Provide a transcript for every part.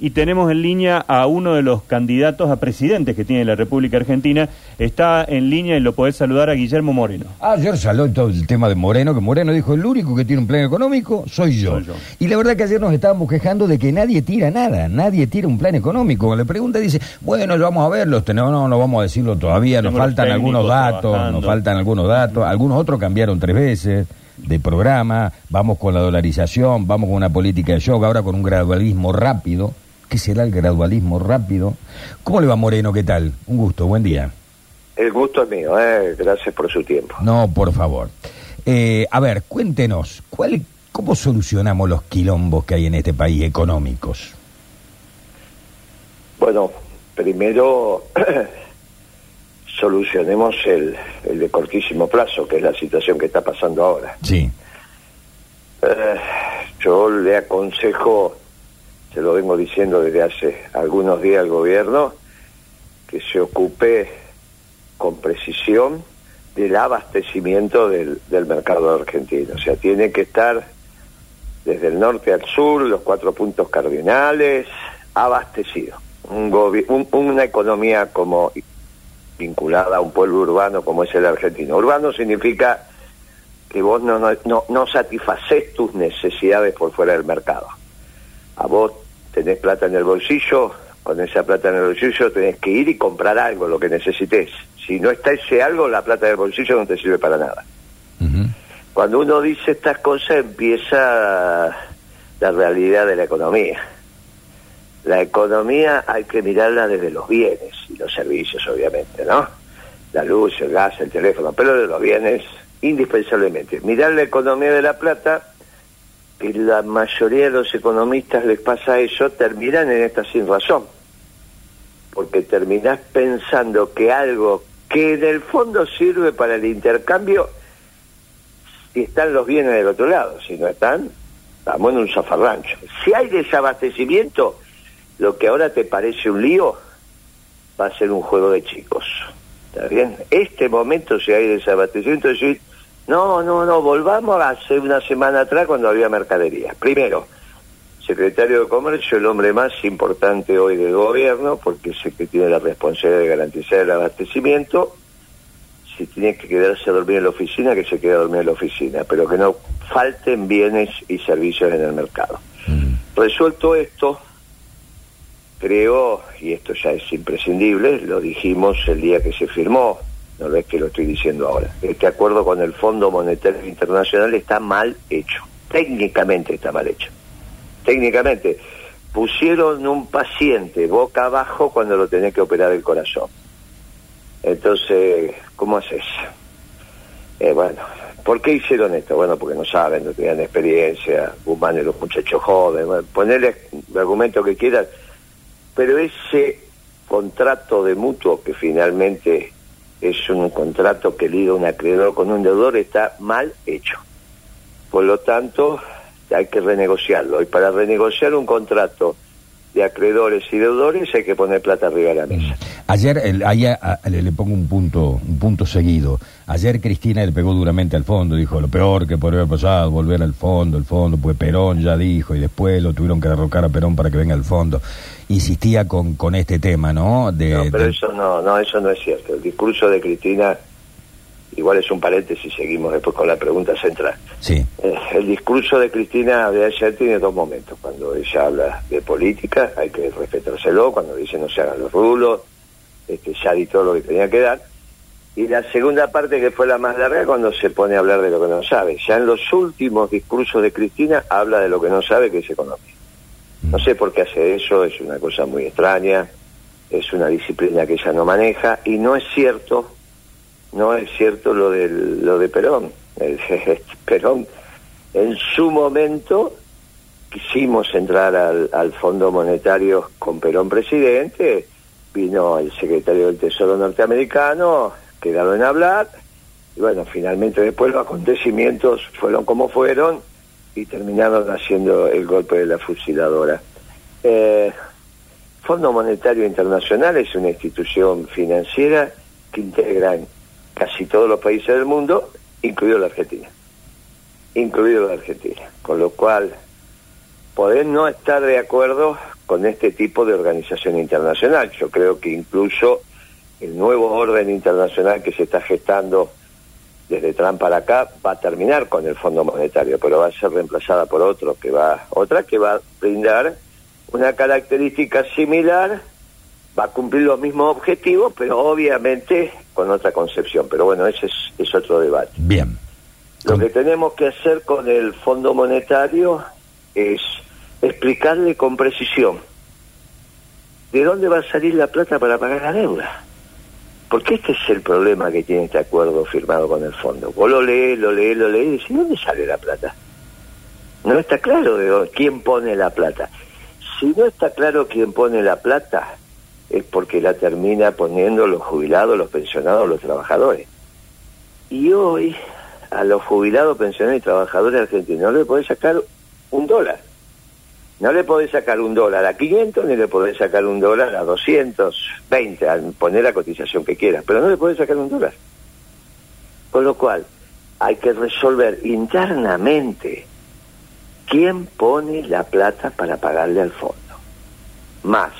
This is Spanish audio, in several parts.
y tenemos en línea a uno de los candidatos a presidentes que tiene la República Argentina. Está en línea y lo podés saludar a Guillermo Moreno. Ayer salió todo el tema de Moreno, que Moreno dijo, el único que tiene un plan económico soy yo. Soy yo. Y la verdad que ayer nos estábamos quejando de que nadie tira nada, nadie tira un plan económico. Le pregunta dice, bueno, lo vamos a ver, los tenemos, no, no vamos a decirlo todavía, nos faltan algunos datos, trabajando. nos faltan algunos datos, algunos otros cambiaron tres veces de programa, vamos con la dolarización, vamos con una política de shock, ahora con un gradualismo rápido. ¿Qué será el gradualismo rápido? ¿Cómo le va Moreno? ¿Qué tal? Un gusto, buen día. El gusto es mío, eh. gracias por su tiempo. No, por favor. Eh, a ver, cuéntenos, ¿cuál, ¿cómo solucionamos los quilombos que hay en este país económicos? Bueno, primero solucionemos el, el de cortísimo plazo, que es la situación que está pasando ahora. Sí, Eh, yo le aconsejo, se lo vengo diciendo desde hace algunos días al gobierno, que se ocupe con precisión del abastecimiento del, del mercado argentino. O sea, tiene que estar desde el norte al sur, los cuatro puntos cardinales, abastecido. Un un- una economía como vinculada a un pueblo urbano como es el argentino. Urbano significa que vos no, no, no, no satisfacés tus necesidades por fuera del mercado. A vos tenés plata en el bolsillo, con esa plata en el bolsillo tenés que ir y comprar algo, lo que necesites. Si no está ese algo, la plata del bolsillo no te sirve para nada. Cuando uno dice estas cosas empieza la realidad de la economía. La economía hay que mirarla desde los bienes y los servicios, obviamente, ¿no? La luz, el gas, el teléfono, pero de los bienes indispensablemente. Mirar la economía de la plata, que la mayoría de los economistas les pasa eso, terminan en esta sin razón. Porque terminás pensando que algo que en el fondo sirve para el intercambio si están los bienes del otro lado, si no están, estamos en un zafarrancho. Si hay desabastecimiento, lo que ahora te parece un lío va a ser un juego de chicos. ¿Está bien? Este momento, si hay desabastecimiento, es decir, no, no, no, volvamos a hace una semana atrás cuando había mercadería. Primero, secretario de Comercio, el hombre más importante hoy del gobierno, porque es el que tiene la responsabilidad de garantizar el abastecimiento si tiene que quedarse a dormir en la oficina, que se quede a dormir en la oficina, pero que no falten bienes y servicios en el mercado. Resuelto esto, creo, y esto ya es imprescindible, lo dijimos el día que se firmó, no es que lo estoy diciendo ahora, este acuerdo con el Fondo Monetario Internacional está mal hecho, técnicamente está mal hecho. Técnicamente, pusieron un paciente boca abajo cuando lo tenés que operar el corazón. Entonces, ¿cómo haces? Eh, bueno, ¿por qué hicieron esto? Bueno, porque no saben, no tenían experiencia, humanos los muchachos jóvenes, bueno, ponerle el argumento que quieran, pero ese contrato de mutuo que finalmente es un contrato que liga un acreedor con un deudor está mal hecho. Por lo tanto, hay que renegociarlo. Y para renegociar un contrato de acreedores y deudores hay que poner plata arriba de la mesa. Ayer, el- ayer, a- le, le pongo un punto, un punto seguido. Ayer Cristina le pegó duramente al fondo, dijo lo peor que podría haber pasado, volver al fondo, el fondo, pues Perón ya dijo, y después lo tuvieron que derrocar a Perón para que venga al fondo. Insistía con, con este tema, ¿no? De, No, pero de- eso no, no, eso no es cierto. El discurso de Cristina, igual es un paréntesis, seguimos después con la pregunta central. Sí, Eh, el discurso de Cristina de ayer tiene dos momentos. Cuando ella habla de política, hay que respetárselo. Cuando dice no se hagan los rulos, este, ya di todo lo que tenía que dar. Y la segunda parte, que fue la más larga, cuando se pone a hablar de lo que no sabe. Ya en los últimos discursos de Cristina habla de lo que no sabe, que es economía. No sé por qué hace eso, es una cosa muy extraña, es una disciplina que ella no maneja, y no es cierto, no es cierto lo, del, lo de Perón. El- Perón, en su momento, quisimos entrar al Fondo Monetario con Perón presidente, vino el secretario del Tesoro norteamericano, quedaron en hablar, y bueno, finalmente después los acontecimientos fueron como fueron y terminaron haciendo el golpe de la fusiladora. Eh, Fondo Monetario Internacional es una institución financiera que integra casi todos los países del mundo, incluido la Argentina. Incluido la Argentina. Con lo cual, podés no estar de acuerdo con este tipo de organización internacional. Yo creo que incluso el nuevo orden internacional que se está gestando desde Trump para acá va a terminar con el Fondo Monetario, pero va a ser reemplazada por otro que va, otra que va a brindar una característica similar, va a cumplir los mismos objetivos, pero obviamente con otra concepción. Pero bueno, ese es, es otro debate. Bien. Lo que tenemos que hacer con el Fondo Monetario es explicarle con precisión de dónde va a salir la plata para pagar la deuda. Porque este es el problema que tiene este acuerdo firmado con el fondo. Vos lo lees, lo lees, lo lees y decís, ¿dónde sale la plata? No está claro de quién pone la plata. Si no está claro quién pone la plata, es porque la termina poniendo los jubilados, los pensionados, los trabajadores. Y hoy a los jubilados, pensionados y trabajadores argentinos no le podés sacar un dólar. No le podés sacar un dólar a 500 ni le podés sacar un dólar a 220, al poner la cotización que quieras, pero no le podés sacar un dólar. Con lo cual, hay que resolver internamente quién pone la plata para pagarle al fondo. Más,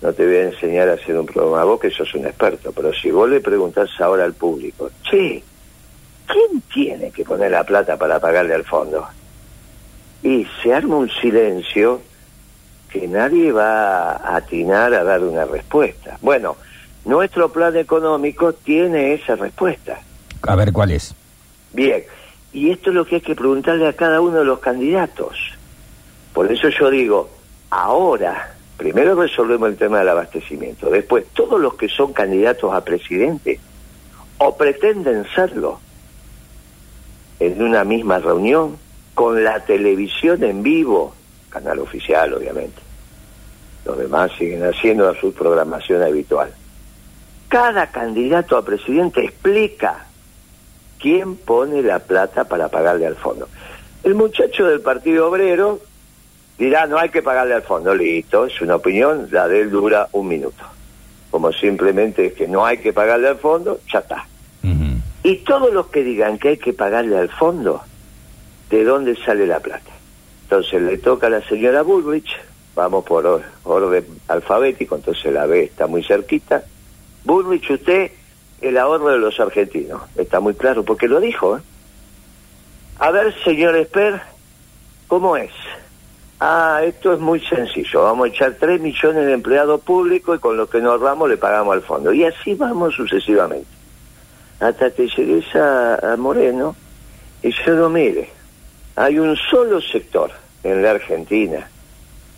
no te voy a enseñar a hacer un programa vos, que sos un experto, pero si vos le preguntás ahora al público, che, ¿quién tiene que poner la plata para pagarle al fondo? Y se arma un silencio que nadie va a atinar a dar una respuesta. Bueno, nuestro plan económico tiene esa respuesta. A ver cuál es. Bien, y esto es lo que hay que preguntarle a cada uno de los candidatos. Por eso yo digo, ahora, primero resolvemos el tema del abastecimiento, después todos los que son candidatos a presidente o pretenden serlo en una misma reunión, con la televisión en vivo, canal oficial obviamente. Los demás siguen haciendo su programación habitual. Cada candidato a presidente explica quién pone la plata para pagarle al fondo. El muchacho del Partido Obrero dirá, no hay que pagarle al fondo, listo, es una opinión, la de él dura un minuto. Como simplemente es que no hay que pagarle al fondo, ya está. Y todos los que digan que hay que pagarle al fondo, de dónde sale la plata. Entonces le toca a la señora Bullrich, vamos por orden alfabético, entonces la B está muy cerquita. Bullrich, usted, el ahorro de los argentinos, está muy claro, porque lo dijo. ¿eh? A ver, señor Esper, ¿cómo es? Ah, esto es muy sencillo. Vamos a echar 3 millones de empleados públicos y con lo que nos ahorramos le pagamos al fondo. Y así vamos sucesivamente. Hasta que llegues a, a Moreno y yo lo mire hay un solo sector en la Argentina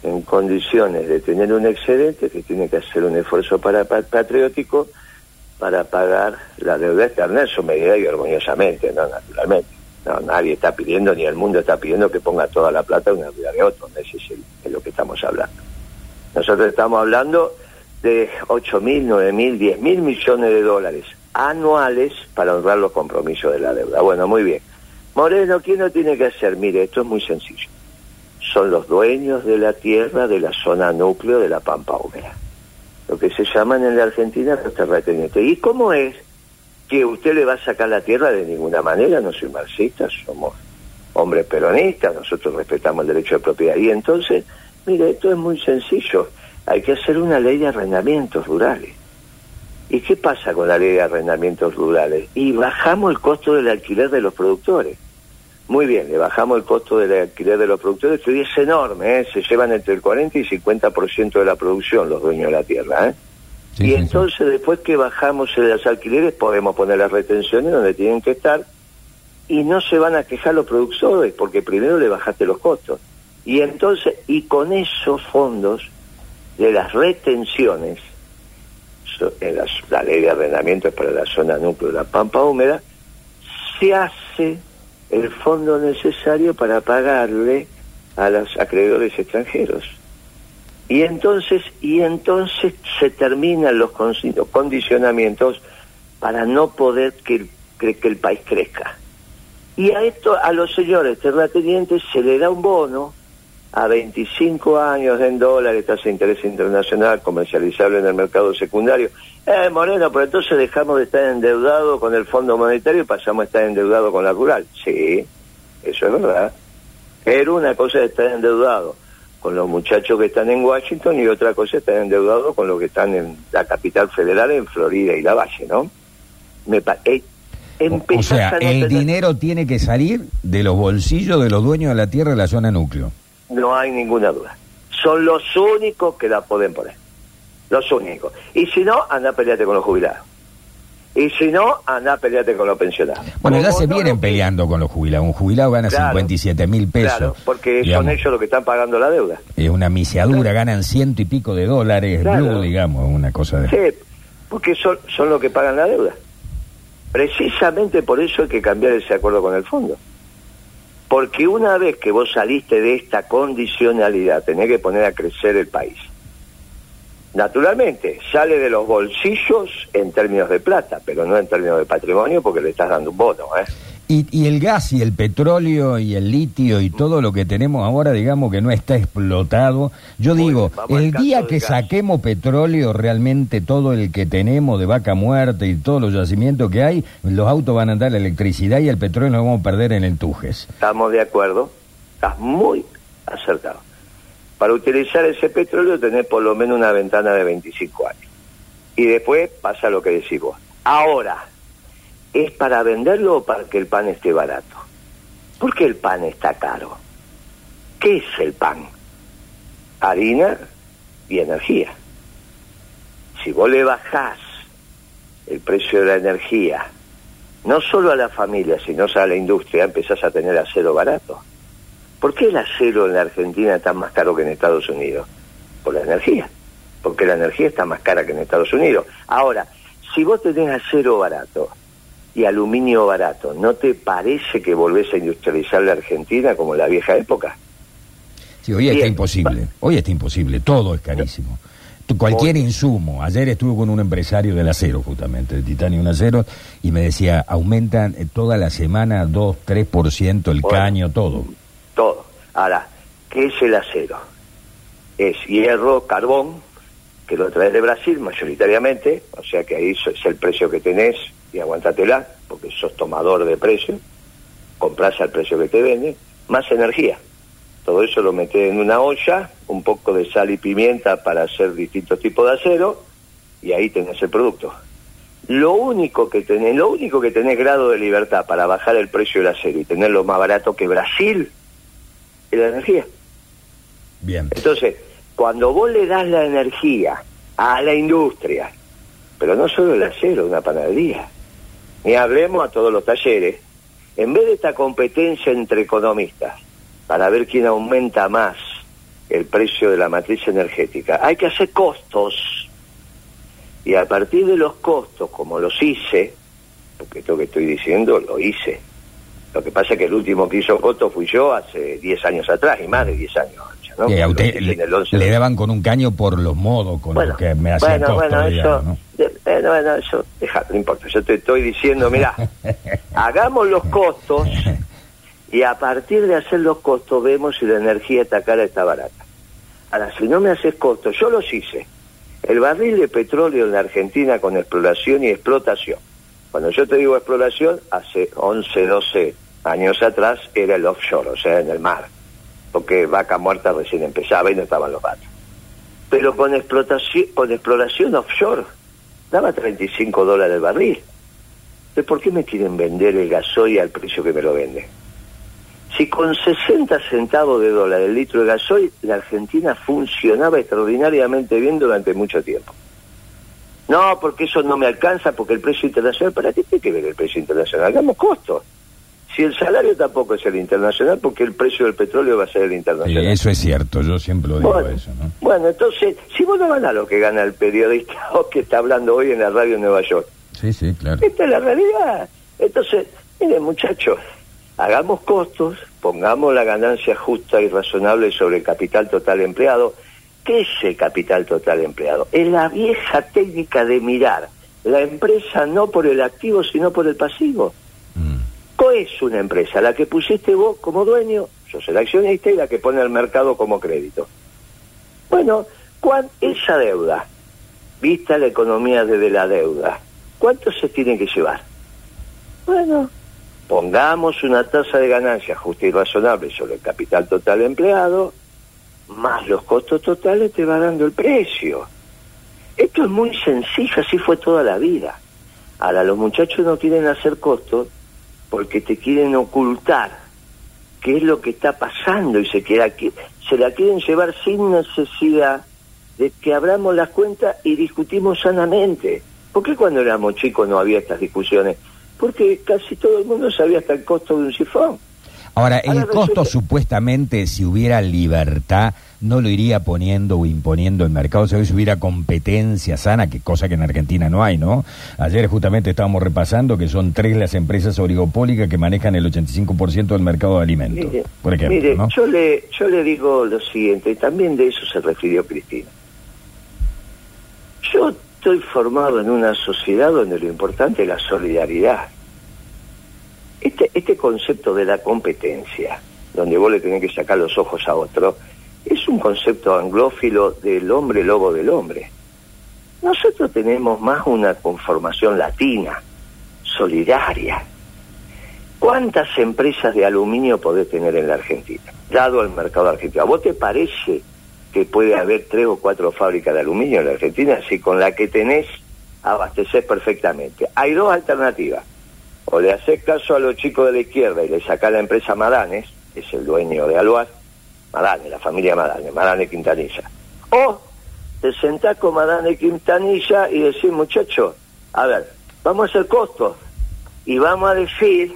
en condiciones de tener un excedente que tiene que hacer un esfuerzo para, patriótico para pagar la deuda externa en su medida y armoniosamente, no naturalmente. No, nadie está pidiendo, ni el mundo está pidiendo que ponga toda la plata una deuda de otro, ese es, es lo que estamos hablando. Nosotros estamos hablando de 8 mil, 9 mil, 10 mil millones de dólares anuales para honrar los compromisos de la deuda. Bueno, muy bien. Moreno, ¿quién lo tiene que hacer? Mire, esto es muy sencillo. Son los dueños de la tierra de la zona núcleo de la Pampa Húmeda. Lo que se llaman en la Argentina los terratenientes. ¿Y cómo es que usted le va a sacar la tierra de ninguna manera? No soy marxista, somos hombres peronistas, nosotros respetamos el derecho de propiedad. Y entonces, mire, esto es muy sencillo. Hay que hacer una ley de arrendamientos rurales. ¿Y qué pasa con la ley de arrendamientos rurales? Y bajamos el costo del alquiler de los productores. Muy bien, le bajamos el costo del alquiler de los productores, que hoy es enorme, ¿eh? se llevan entre el 40 y 50% de la producción los dueños de la tierra. ¿eh? y entonces después que bajamos los alquileres podemos poner las retenciones donde tienen que estar y no se van a quejar los productores porque primero le bajaste los costos. Y entonces, y con esos fondos de las retenciones, en la, ley de arrendamiento para la zona núcleo de la Pampa Húmeda, se hace el fondo necesario para pagarle a los acreedores extranjeros. Y entonces, y entonces se terminan los condicionamientos para no poder que, que el país crezca. Y a esto, a los señores terratenientes se le da un bono a 25 años en dólares, tasa de interés internacional, comercializable en el mercado secundario. Eh, Moreno, pero entonces dejamos de estar endeudado con el Fondo Monetario y pasamos a estar endeudado con la rural. Sí, eso es verdad. Pero una cosa es estar endeudado con los muchachos que están en Washington y otra cosa es estar endeudado con los que están en la capital federal, en Florida y la Valle, ¿no? Me eh, O sea, no el tener- dinero tiene que salir de los bolsillos de los dueños de la tierra de la zona núcleo. No hay ninguna duda. Son los únicos que la pueden poner. Los únicos. Y si no, anda a pelearte con los jubilados. Y si no, anda a pelearte con los pensionados. Bueno, ya se vienen peleando con los jubilados. Un jubilado gana Claro, 57 mil pesos. Claro, porque digamos. son ellos los que están pagando la deuda. Es una misiadura, ganan ciento y pico de dólares, Claro. blue, digamos, una cosa de... Sí, porque son, son los que pagan la deuda. Precisamente por eso hay que cambiar ese acuerdo con el fondo. Porque una vez que vos saliste de esta condicionalidad, tenés que poner a crecer el país. Naturalmente, sale de los bolsillos en términos de plata, pero no en términos de patrimonio porque le estás dando un bono. ¿eh? Y, y el gas y el petróleo y el litio y todo lo que tenemos ahora, digamos que no está explotado. Yo digo, el día que saquemos petróleo, realmente todo el que tenemos de vaca muerta y todos los yacimientos que hay, los autos van a andar la electricidad y el petróleo lo vamos a perder en el Tujes. Estamos de acuerdo, estás muy acertado. Para utilizar ese petróleo tenés por lo menos una ventana de 25 años. Y después pasa lo que decís vos. Ahora, ¿es para venderlo o para que el pan esté barato? ¿Por qué el pan está caro? ¿Qué es el pan? Harina y energía. Si vos le bajás el precio de la energía, no solo a la familia, sino a la industria, empezás a tener acero barato. ¿Por qué el acero en la Argentina está más caro que en Estados Unidos? Por la energía. Porque la energía está más cara que en Estados Unidos. Ahora, si vos tenés acero barato y aluminio barato, ¿no te parece que volvés a industrializar la Argentina como en la vieja época? Sí, hoy está imposible, hoy está imposible, todo es carísimo. Tú- Cualquier insumo, ayer estuve con un empresario del acero justamente, de titanio y un acero, y me decía, aumentan eh, toda la semana 2, 3% el Bueno. caño, todo. Todo. Ahora, ¿qué es el acero? Es hierro, carbón, que lo traes de Brasil mayoritariamente, o sea que ahí es el precio que tenés y aguantatela, porque sos tomador de precio, compras al precio que te vende, más energía. Todo eso lo metés en una olla, un poco de sal y pimienta para hacer distintos tipos de acero, y ahí tenés el producto. Lo único que tenés, lo único que tenés grado de libertad para bajar el precio del acero y tenerlo más barato que Brasil es la energía. Bien. Entonces, cuando vos le das la energía a la industria, pero no solo el acero, una panadería, ni hablemos a todos los talleres, en vez de esta competencia entre economistas para ver quién aumenta más el precio de la matriz energética, hay que hacer costos. Y a partir de los costos, como los hice, porque esto que estoy diciendo lo hice. Lo que pasa es que el último que hizo costos fui yo hace 10 años atrás, y más de 10 años. ¿No? Eh, a usted le, el 11 le daban con un caño por los modos con bueno, los que me hacía bueno, bueno, digamos, eso, ¿no? de- eh, no, bueno, eso, deja, no importa. Yo te estoy diciendo, mira, hagamos los costos y a partir de hacer los costos vemos si la energía está cara está barata. Ahora, si no me haces costos, yo los hice. El barril de petróleo en la Argentina con exploración y explotación. Cuando yo te digo exploración, hace 11, 12 años atrás era el offshore, o sea, en el mar. Porque vaca muerta recién empezaba y no estaban los datos pero con explotación, con exploración offshore daba 35 dólares el barril. Entonces, ¿por qué me quieren vender el gasoil al precio que me lo venden? Si con 60 centavos de dólar el litro de gasoil, la Argentina funcionaba extraordinariamente bien durante mucho tiempo. No, porque eso no me alcanza, porque el precio internacional, ¿para qué tiene que ver el precio internacional? Hagamos costos. Si el salario tampoco es el internacional, porque el precio del petróleo va a ser el Eh, internacional. eso es cierto, yo siempre lo digo Bueno, eso, ¿no? bueno, entonces, si vos no ganás lo que gana el periodista o que está hablando hoy en la radio en Nueva York, Sí, sí, claro. esta es la realidad. Entonces, miren muchachos, hagamos costos, pongamos la ganancia justa y razonable sobre el capital total empleado. ¿Qué es el capital total empleado? Es la vieja técnica de mirar la empresa no por el activo, sino por el pasivo. Mm. ¿Qué es una empresa? La que pusiste vos como dueño, sos el accionista y la que pone al mercado como crédito. Bueno, ¿cuán, esa deuda, vista la economía desde la deuda, ¿cuánto se tiene que llevar? Bueno, Pongamos una tasa de ganancia justa y razonable sobre el capital total empleado, más los costos totales te va dando el precio. Esto es muy sencillo, así fue toda la vida. Ahora, los muchachos no quieren hacer costos porque te quieren ocultar qué es lo que está pasando y se, queda, se la quieren llevar sin necesidad de que abramos las cuentas y discutimos sanamente. ¿Por qué cuando éramos chicos no había estas discusiones? Porque casi todo el mundo sabía hasta el costo de un sifón. Ahora, el costo supuestamente, si hubiera libertad, no lo iría poniendo o imponiendo el mercado, si hubiera competencia sana, que cosa que en Argentina no hay, ¿no? Ayer justamente estábamos repasando que son tres las empresas oligopólicas que manejan el 85% del mercado de alimentos, mire, por ejemplo. Mire, ¿no? yo, le, yo le digo lo siguiente, y también de eso se refirió Cristina. Yo estoy formado en una sociedad donde lo importante es la solidaridad. Este, este concepto de la competencia, donde vos le tenés que sacar los ojos a otro, es un concepto anglófilo del hombre lobo del hombre. Nosotros tenemos más una conformación latina, solidaria. ¿Cuántas empresas de aluminio podés tener en la Argentina? Dado al mercado argentino. ¿A vos te parece que puede haber tres o cuatro fábricas de aluminio en la Argentina? Si con la que tenés abastecés perfectamente. Hay dos alternativas. O le haces caso a los chicos de la izquierda y le sacás la empresa Madanes, que es el dueño de Aluar, Madane, la familia Madane, Madane Quintanilla. O te sentás con Madane Quintanilla y decís, muchacho, a ver, vamos a hacer costos y vamos a decir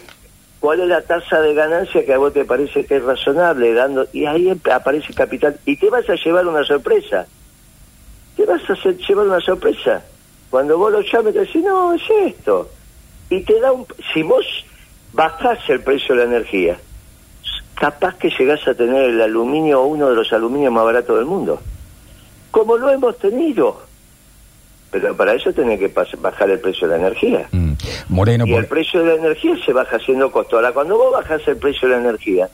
cuál es la tasa de ganancia que a vos te parece que es razonable, dando y ahí aparece capital y te vas a llevar una sorpresa. Te vas a hacer, llevar una sorpresa. Cuando vos lo llames te decís, no, es esto. Y te da un... Si vos bajás el precio de la energía, capaz que llegás a tener el aluminio, uno de los aluminios más baratos del mundo. Como lo hemos tenido. Pero para eso tenés que bajar el precio de la energía. Mm. Moreno, y por- el precio de la energía se baja haciendo costo. Ahora, cuando vos bajás el precio de la energía,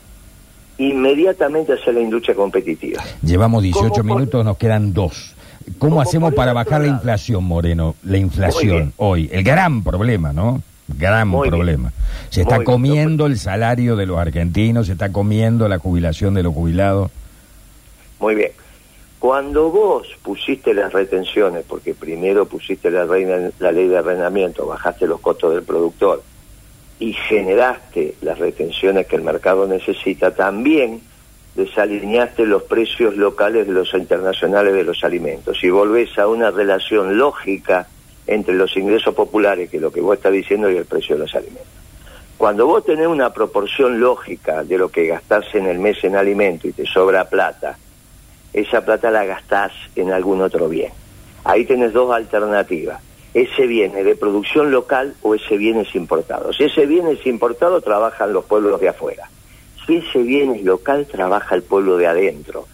inmediatamente hace la industria competitiva. llevamos 18 ¿Cómo por- minutos, nos quedan dos. ¿Cómo ¿Cómo hacemos para bajar la inflación, Moreno? La inflación hoy, el gran problema, ¿no? Gran Muy bien. problema. Se está Muy bien. comiendo el salario de los argentinos, se está comiendo la jubilación de los jubilados. Muy bien. Cuando vos pusiste las retenciones, porque primero pusiste la, reina- la ley de arrendamiento, bajaste los costos del productor y generaste las retenciones que el mercado necesita, también desalineaste los precios locales de los internacionales de los alimentos y volvés a una relación lógica entre los ingresos populares, que es lo que vos estás diciendo, y el precio de los alimentos. Cuando vos tenés una proporción lógica de lo que gastás en el mes en alimento y te sobra plata, esa plata la gastás en algún otro bien. Ahí tenés dos alternativas. Ese bien es de producción local o ese bien es importado. Si ese bien es importado, trabajan los pueblos de afuera. Ese bien es local, trabaja el pueblo de adentro.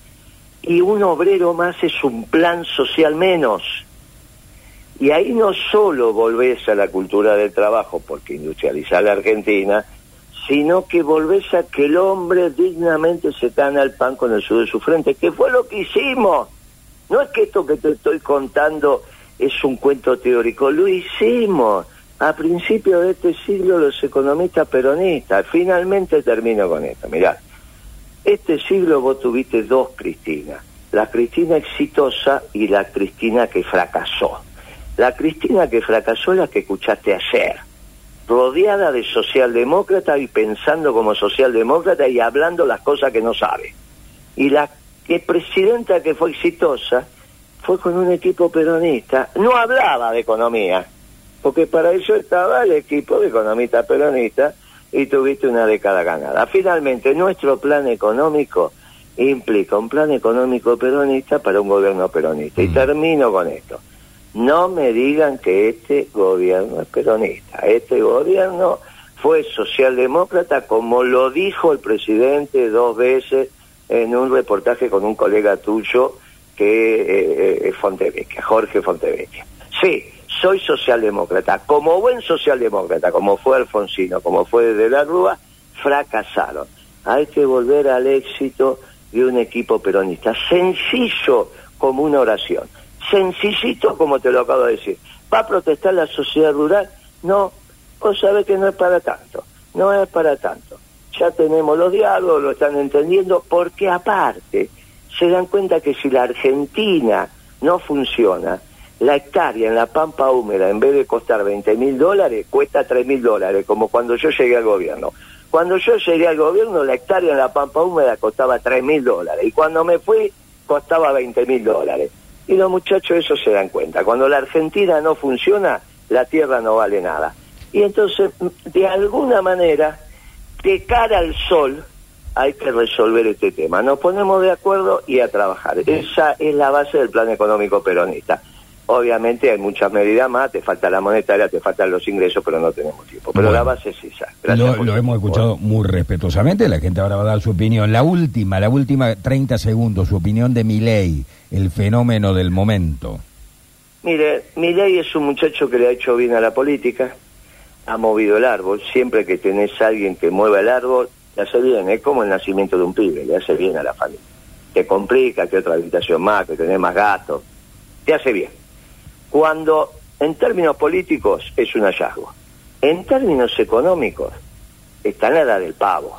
Y un obrero más es un plan social menos. Y ahí no solo volvés a la cultura del trabajo, porque industrializar la Argentina, sino que volvés a que el hombre dignamente se gana el pan con el sudor de su frente, que fue lo que hicimos. No es que esto que te estoy contando es un cuento teórico, lo hicimos a principios de este siglo los economistas peronistas. Finalmente termino con esto, mirá. Este siglo vos tuviste dos Cristinas, la Cristina exitosa y la Cristina que fracasó. La Cristina que fracasó es la que escuchaste ayer, rodeada de socialdemócratas y pensando como socialdemócrata y hablando las cosas que no sabe. Y la que presidenta que fue exitosa fue con un equipo peronista, no hablaba de economía, porque para eso estaba el equipo de economistas peronistas y tuviste una década ganada. Finalmente, nuestro plan económico implica un plan económico peronista para un gobierno peronista. Y Mm. termino con esto. No me digan que este gobierno es peronista. Este gobierno fue socialdemócrata, como lo dijo el presidente dos veces en un reportaje con un colega tuyo que eh, es Fontevecchia, Jorge Fontevecchia. Sí, soy socialdemócrata. Como buen socialdemócrata, como fue Alfonsino, como fue de la Rúa, fracasaron. Hay que volver al éxito de un equipo peronista. Sencillo como una oración. Sencillito como te lo acabo de decir. ¿Va a protestar la sociedad rural? No, vos sabés que no es para tanto. no es para tanto. Ya tenemos los diálogos, lo están entendiendo, porque aparte se dan cuenta que si la Argentina no funciona, la hectárea en la pampa húmeda, en vez de costar 20 mil dólares, cuesta 3 mil dólares, como cuando yo llegué al gobierno. Cuando yo llegué al gobierno, la hectárea en la pampa húmeda costaba 3 mil dólares, y cuando me fui, costaba 20 mil dólares. Y los muchachos eso se dan cuenta. Cuando la Argentina no funciona, la tierra no vale nada. Y entonces, de alguna manera, de cara al sol, hay que resolver este tema. Nos ponemos de acuerdo y a trabajar. Esa es la base del plan económico peronista. Obviamente hay muchas medidas más, te falta la monetaria, te faltan los ingresos, pero no tenemos tiempo. Pero Bueno. la base es esa. Lo, Gracias lo hemos escuchado muy respetuosamente, la gente ahora va a dar su opinión. La última, la última 30 segundos, su opinión de Milei, el fenómeno del momento. Mire, Milei es un muchacho que le ha hecho bien a la política, ha movido el árbol. Siempre que tenés a alguien que mueva el árbol, le hace bien. Es como el nacimiento de un pibe, le hace bien a la familia. Te complica que otra habitación más, que tenés más gatos. Te hace bien. Cuando, en términos políticos, es un hallazgo. En términos económicos, está en la edad del pavo.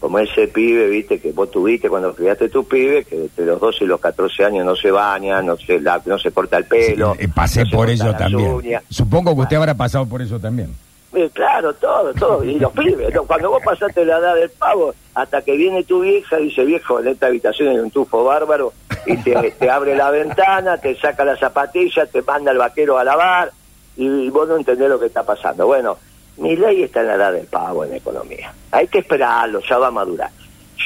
Como ese pibe, viste, que vos tuviste cuando criaste tu pibe, que entre los 12 y los 14 años no se baña, no se, la- no se corta el pelo. Sí, eh, pasé no por eso también. uñas. Supongo que usted habrá pasado por eso también. Eh, Claro, todo, todo. Y los pibes, ¿no? cuando vos pasaste la edad del pavo, hasta que viene tu vieja, dice, viejo, en esta habitación hay un tufo bárbaro, y te, abre la ventana, te saca la zapatilla, te manda el vaquero a lavar, y, vos no entendés lo que está pasando. Bueno, mi ley está en la edad del pavo en economía. Hay que esperarlo, ya va a madurar.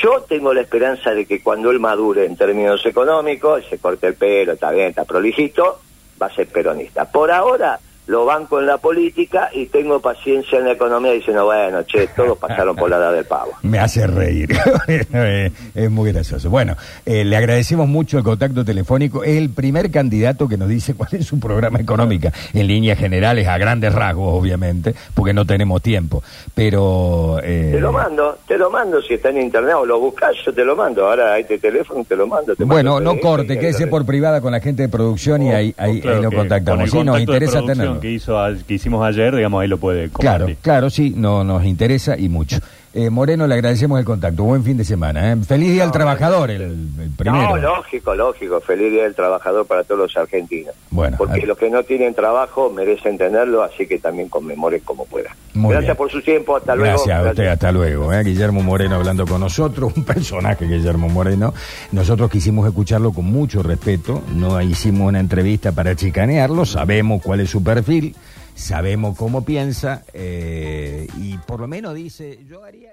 Yo tengo la esperanza de que cuando él madure en términos económicos, se corte el pelo, está bien, está prolijito, va a ser peronista. Por ahora lo banco en la política y tengo paciencia en la economía diciendo, bueno, che, todos pasaron por la edad del pavo. Me hace reír. Es muy gracioso. Bueno, eh, le agradecemos mucho el contacto telefónico. Es el primer candidato que nos dice cuál es su programa económica, en líneas generales, a grandes rasgos, obviamente, porque no tenemos tiempo. Pero. eh, Te lo mando, te lo mando si está en internet o lo buscas, yo te lo mando. Ahora hay este teléfono, te lo mando. te Bueno, mando no corte, quédese por privada con la gente de producción y ahí, ahí, Claro ahí lo contactamos. Sí, nos interesa tenerlo. Que, hizo, que hicimos ayer, digamos, ahí lo puede Claro, compartir. claro, sí, no, nos interesa y mucho. Eh, Moreno, le agradecemos el contacto. Buen fin de semana. ¿eh? Feliz Día al No, Trabajador, el, el primero. No, lógico, lógico. Feliz Día del Trabajador para todos los argentinos. Bueno, Porque los que no tienen trabajo merecen tenerlo, así que también conmemoren como puedan. Muy Gracias bien. por su tiempo, hasta luego. Gracias a usted, hasta luego. ¿eh? Guillermo Moreno hablando con nosotros, un personaje, Guillermo Moreno. Nosotros quisimos escucharlo con mucho respeto, no hicimos una entrevista para chicanearlo, sabemos cuál es su perfil, sabemos cómo piensa eh, y por lo menos dice, yo haría...